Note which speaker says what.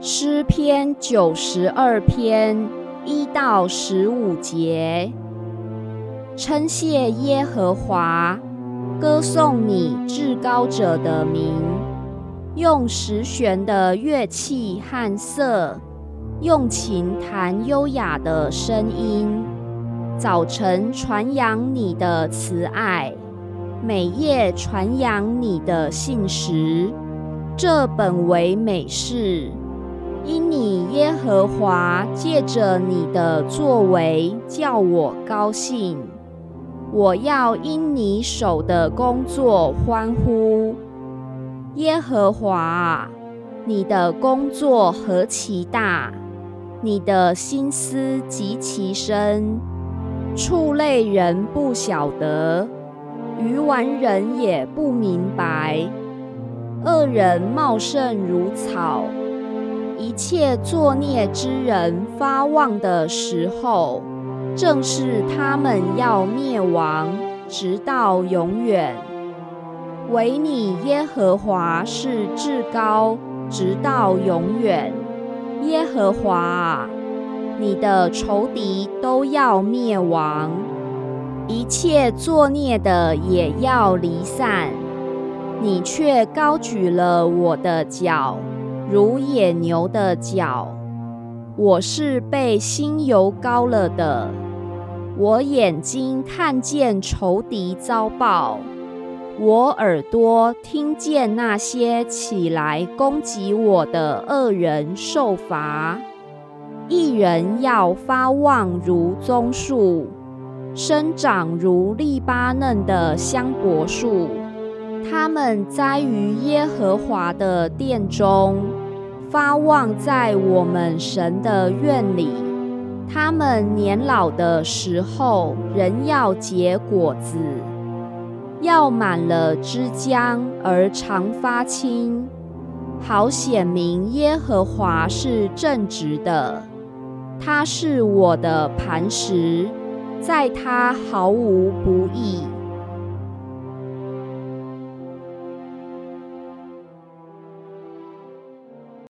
Speaker 1: 诗篇九十二篇一到十五节，称谢耶和华，歌颂你至高者的名，用十弦的乐器和瑟，用琴弹优雅的声音。早晨传扬你的慈爱，每夜传扬你的信实，这本为美事。因你耶和华借着你的作为叫我高兴，我要因你手的工作欢呼。耶和华，你的工作何其大，你的心思极其深，畜类人不晓得，愚顽人也不明白。恶人茂盛如草。一切作孽之人发旺的时候，正是他们要灭亡，直到永远。唯你耶和华是至高，直到永远。耶和华，你的仇敌都要灭亡，一切作孽的也要离散。你却高举了我的脚。如野牛的脚，我是被心油膏了的。我眼睛看见仇敌遭报，我耳朵听见那些起来攻击我的恶人受罚。一人要发旺如棕树，生长如利巴嫩的香柏树。他们栽于耶和华的殿中，发旺在我们神的院里。他们年老的时候，仍要结果子，要满了枝浆而常发青，好显明耶和华是正直的。他是我的磐石，在他毫无不义。